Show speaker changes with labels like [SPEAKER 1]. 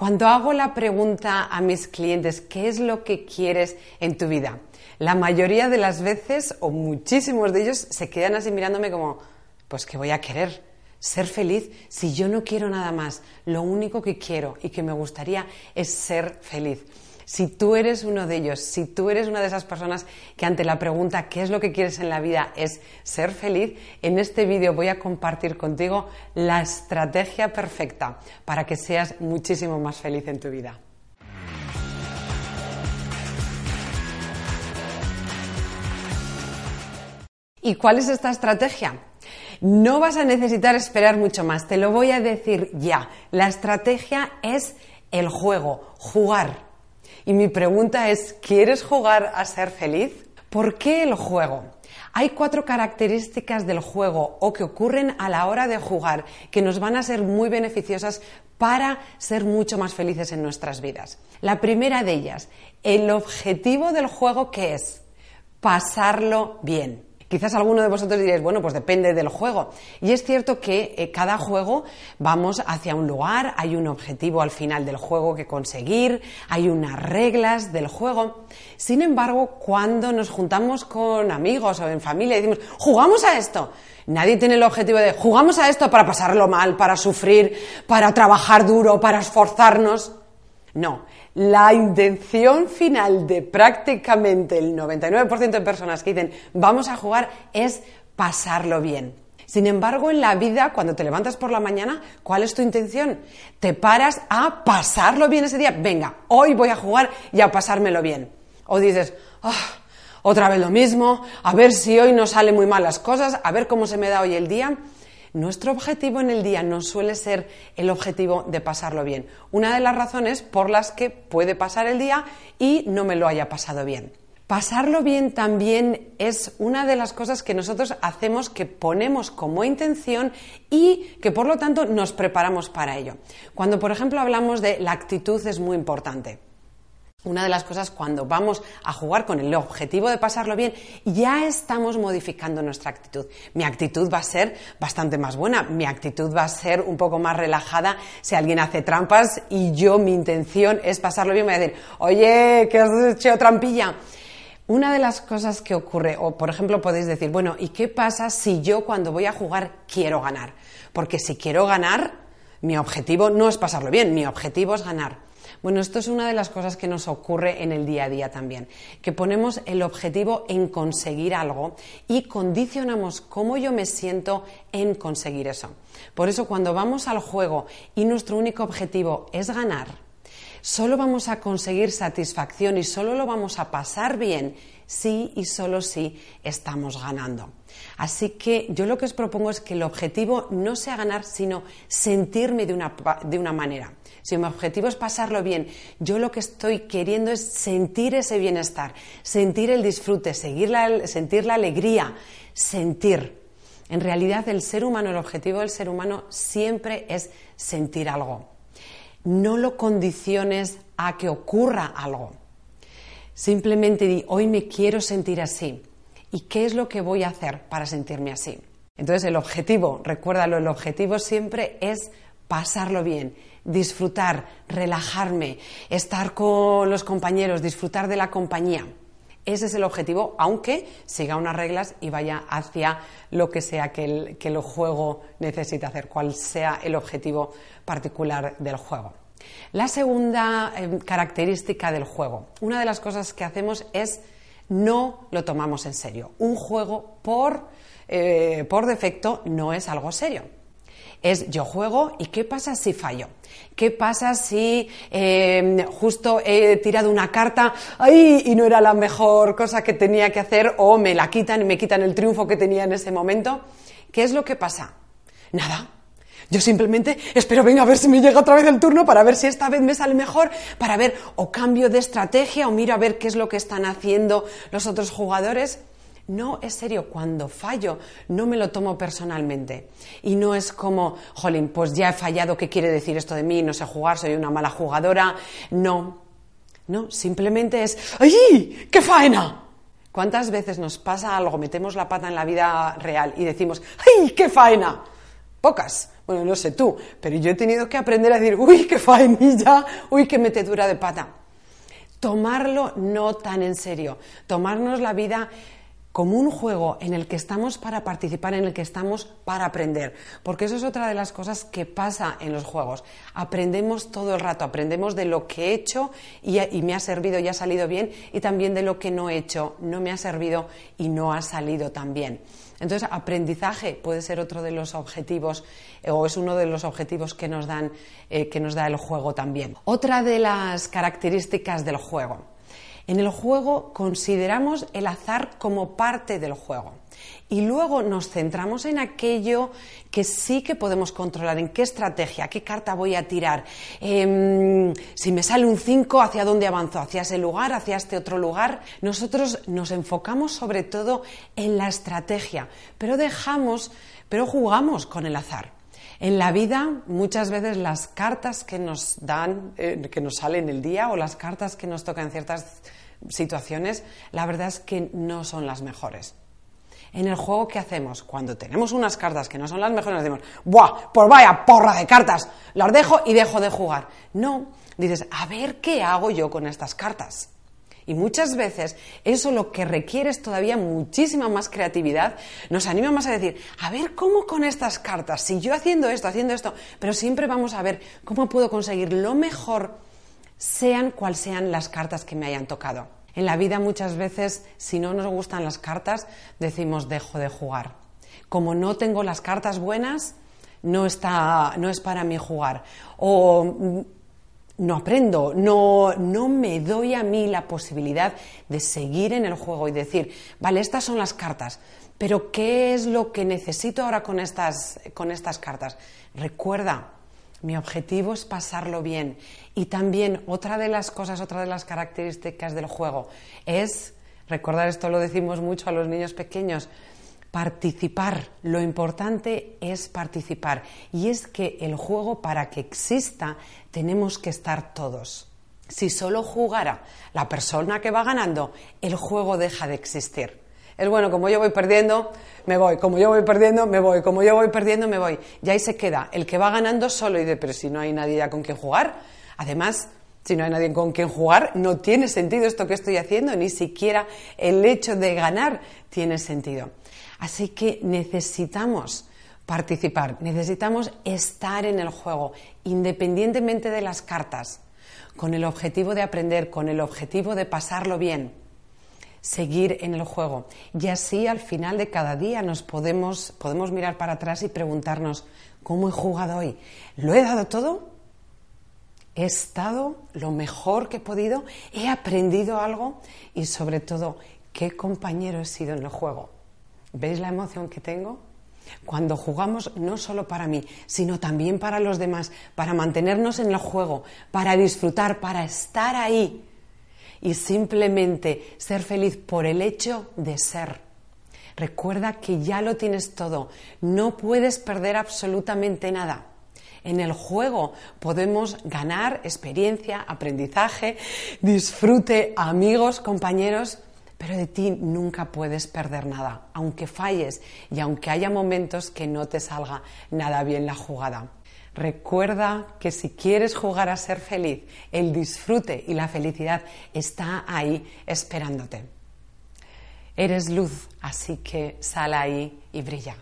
[SPEAKER 1] Cuando hago la pregunta a mis clientes, ¿qué es lo que quieres en tu vida? La mayoría de las veces, o muchísimos de ellos, se quedan así mirándome como, pues ¿qué voy a querer? Ser feliz si yo no quiero nada más. Lo único que quiero y que me gustaría es ser feliz. Si tú eres uno de ellos, si tú eres una de esas personas que ante la pregunta ¿qué es lo que quieres en la vida? es ser feliz, en este vídeo voy a compartir contigo la estrategia perfecta para que seas muchísimo más feliz en tu vida. ¿Y cuál es esta estrategia? No vas a necesitar esperar mucho más, te lo voy a decir ya. La estrategia es el juego, jugar. Y mi pregunta es, ¿quieres jugar a ser feliz? ¿Por qué el juego? Hay cuatro características del juego o que ocurren a la hora de jugar que nos van a ser muy beneficiosas para ser mucho más felices en nuestras vidas. La primera de ellas, el objetivo del juego que es pasarlo bien. Quizás alguno de vosotros diréis, bueno, pues depende del juego. Y es cierto que eh, cada juego vamos hacia un lugar, hay un objetivo al final del juego que conseguir, hay unas reglas del juego. Sin embargo, cuando nos juntamos con amigos o en familia y decimos, jugamos a esto, Nadie tiene el objetivo de jugamos a esto para pasarlo mal, para sufrir, para trabajar duro, para esforzarnos. No, la intención final de prácticamente el 99% de personas que dicen vamos a jugar es pasarlo bien. Sin embargo, en la vida, cuando te levantas por la mañana, ¿cuál es tu intención? Te paras a pasarlo bien ese día. Venga, hoy voy a jugar y a pasármelo bien. O dices, ah, otra vez lo mismo, a ver si hoy no salen muy mal las cosas, a ver cómo se me da hoy el día. Nuestro objetivo en el día no suele ser el objetivo de pasarlo bien. Una de las razones por las que puede pasar el día y no me lo haya pasado bien. Pasarlo bien también es una de las cosas que nosotros hacemos, que ponemos como intención y que por lo tanto nos preparamos para ello. Cuando, por ejemplo, hablamos de la actitud es muy importante. Una de las cosas cuando vamos a jugar con el objetivo de pasarlo bien, ya estamos modificando nuestra actitud. Mi actitud va a ser bastante más buena, mi actitud va a ser un poco más relajada si alguien hace trampas y yo mi intención es pasarlo bien, voy a decir, oye, que has hecho trampilla. Una de las cosas que ocurre, o por ejemplo podéis decir, bueno, ¿y qué pasa si yo cuando voy a jugar quiero ganar? Porque si quiero ganar, mi objetivo no es pasarlo bien, mi objetivo es ganar. Bueno, esto es una de las cosas que nos ocurre en el día a día también, que ponemos el objetivo en conseguir algo y condicionamos cómo yo me siento en conseguir eso. Por eso cuando vamos al juego y nuestro único objetivo es ganar, solo vamos a conseguir satisfacción y solo lo vamos a pasar bien si y solo si estamos ganando. Así que yo lo que os propongo es que el objetivo no sea ganar, sino sentirme de una, de una manera. Si mi objetivo es pasarlo bien, yo lo que estoy queriendo es sentir ese bienestar, sentir el disfrute, sentir la alegría, sentir. En realidad el ser humano, el objetivo del ser humano siempre es sentir algo. No lo condiciones a que ocurra algo. Simplemente di, hoy me quiero sentir así. ¿Y qué es lo que voy a hacer para sentirme así? Entonces el objetivo, recuérdalo, el objetivo siempre es pasarlo bien, disfrutar, relajarme, estar con los compañeros, disfrutar de la compañía. Ese es el objetivo, aunque siga unas reglas y vaya hacia lo que sea que el, que juego necesite hacer, cuál sea el objetivo particular del juego. La segunda eh, característica del juego, una de las cosas que hacemos es no lo tomamos en serio. Un juego por, eh, por defecto no es algo serio. Es yo juego y qué pasa si fallo. ¿Qué pasa si eh, justo he tirado una carta y no era la mejor cosa que tenía que hacer o me la quitan y me quitan el triunfo que tenía en ese momento? ¿Qué es lo que pasa? Nada, yo simplemente espero, venga, a ver si me llega otra vez el turno para ver si esta vez me sale mejor, para ver o cambio de estrategia o miro a ver qué es lo que están haciendo los otros jugadores. No, es serio, cuando fallo no me lo tomo personalmente. Y no es como, jolín, pues ya he fallado, ¿qué quiere decir esto de mí? No sé jugar, soy una mala jugadora. No, no, simplemente es, ¡ay! ¡Qué faena! ¿Cuántas veces nos pasa algo, metemos la pata en la vida real y decimos, ¡ay! ¡Qué faena! Pocas. Bueno, no sé tú, pero yo he tenido que aprender a decir, uy, qué faenilla, uy, qué metedura de pata. Tomarlo no tan en serio, tomarnos la vida como un juego en el que estamos para participar, en el que estamos para aprender. Porque eso es otra de las cosas que pasa en los juegos. Aprendemos todo el rato, aprendemos de lo que he hecho y, me ha servido y ha salido bien, y también de lo que no he hecho, no me ha servido y no ha salido tan bien. Entonces, aprendizaje puede ser otro de los objetivos eh, o es uno de los objetivos que nos, dan, eh, que nos da el juego también. Otra de las características del juego en el juego consideramos el azar como parte del juego y luego nos centramos en aquello que sí que podemos controlar, en qué estrategia, qué carta voy a tirar, em, si me sale un 5, hacia dónde avanzo, hacia ese lugar, hacia este otro lugar. Nosotros nos enfocamos sobre todo en la estrategia, pero dejamos, pero jugamos con el azar. En la vida, muchas veces las cartas que nos dan, eh, que nos salen el día o las cartas que nos tocan ciertas situaciones, la verdad es que no son las mejores. En el juego, ¿qué hacemos? Cuando tenemos unas cartas que no son las mejores, decimos, ¡buah! Pues vaya porra de cartas, las dejo y dejo de jugar. No, dices, a ver qué hago yo con estas cartas. Y muchas veces eso lo que requiere es todavía muchísima más creatividad, nos anima más a decir, a ver cómo con estas cartas, si yo haciendo esto, haciendo esto, pero siempre vamos a ver cómo puedo conseguir lo mejor sean cual sean las cartas que me hayan tocado. En la vida muchas veces, si no nos gustan las cartas, decimos dejo de jugar. Como no tengo las cartas buenas, no, está, no es para mí jugar. O mm, no aprendo, no, no me doy a mí la posibilidad de seguir en el juego y decir, vale, estas son las cartas, pero ¿qué es lo que necesito ahora con estas, con estas cartas? Recuerda, mi objetivo es pasarlo bien. Y también otra de las cosas, otra de las características del juego es, recordar esto lo decimos mucho a los niños pequeños, participar. Lo importante es participar. Y es que el juego, para que exista, tenemos que estar todos. Si solo jugara la persona que va ganando, el juego deja de existir. Es bueno, como yo voy perdiendo, me voy, como yo voy perdiendo, me voy, como yo voy perdiendo, me voy. Y ahí se queda el que va ganando solo y de, pero si no hay nadie con quien jugar. Además, si no hay nadie con quien jugar, no tiene sentido esto que estoy haciendo, ni siquiera el hecho de ganar tiene sentido. Así que necesitamos participar, necesitamos estar en el juego, independientemente de las cartas, con el objetivo de aprender, con el objetivo de pasarlo bien seguir en el juego. Y así al final de cada día nos podemos, podemos mirar para atrás y preguntarnos, ¿cómo he jugado hoy? ¿Lo he dado todo? ¿He estado lo mejor que he podido? ¿He aprendido algo? Y sobre todo, ¿qué compañero he sido en el juego? ¿Veis la emoción que tengo? Cuando jugamos no solo para mí, sino también para los demás, para mantenernos en el juego, para disfrutar, para estar ahí y simplemente ser feliz por el hecho de ser. Recuerda que ya lo tienes todo, no puedes perder absolutamente nada. En el juego podemos ganar experiencia, aprendizaje, disfrute, amigos, compañeros, pero de ti nunca puedes perder nada, aunque falles y aunque haya momentos que no te salga nada bien la jugada. Recuerda que si quieres jugar a ser feliz, el disfrute y la felicidad está ahí esperándote. Eres luz, así que sal ahí y brilla.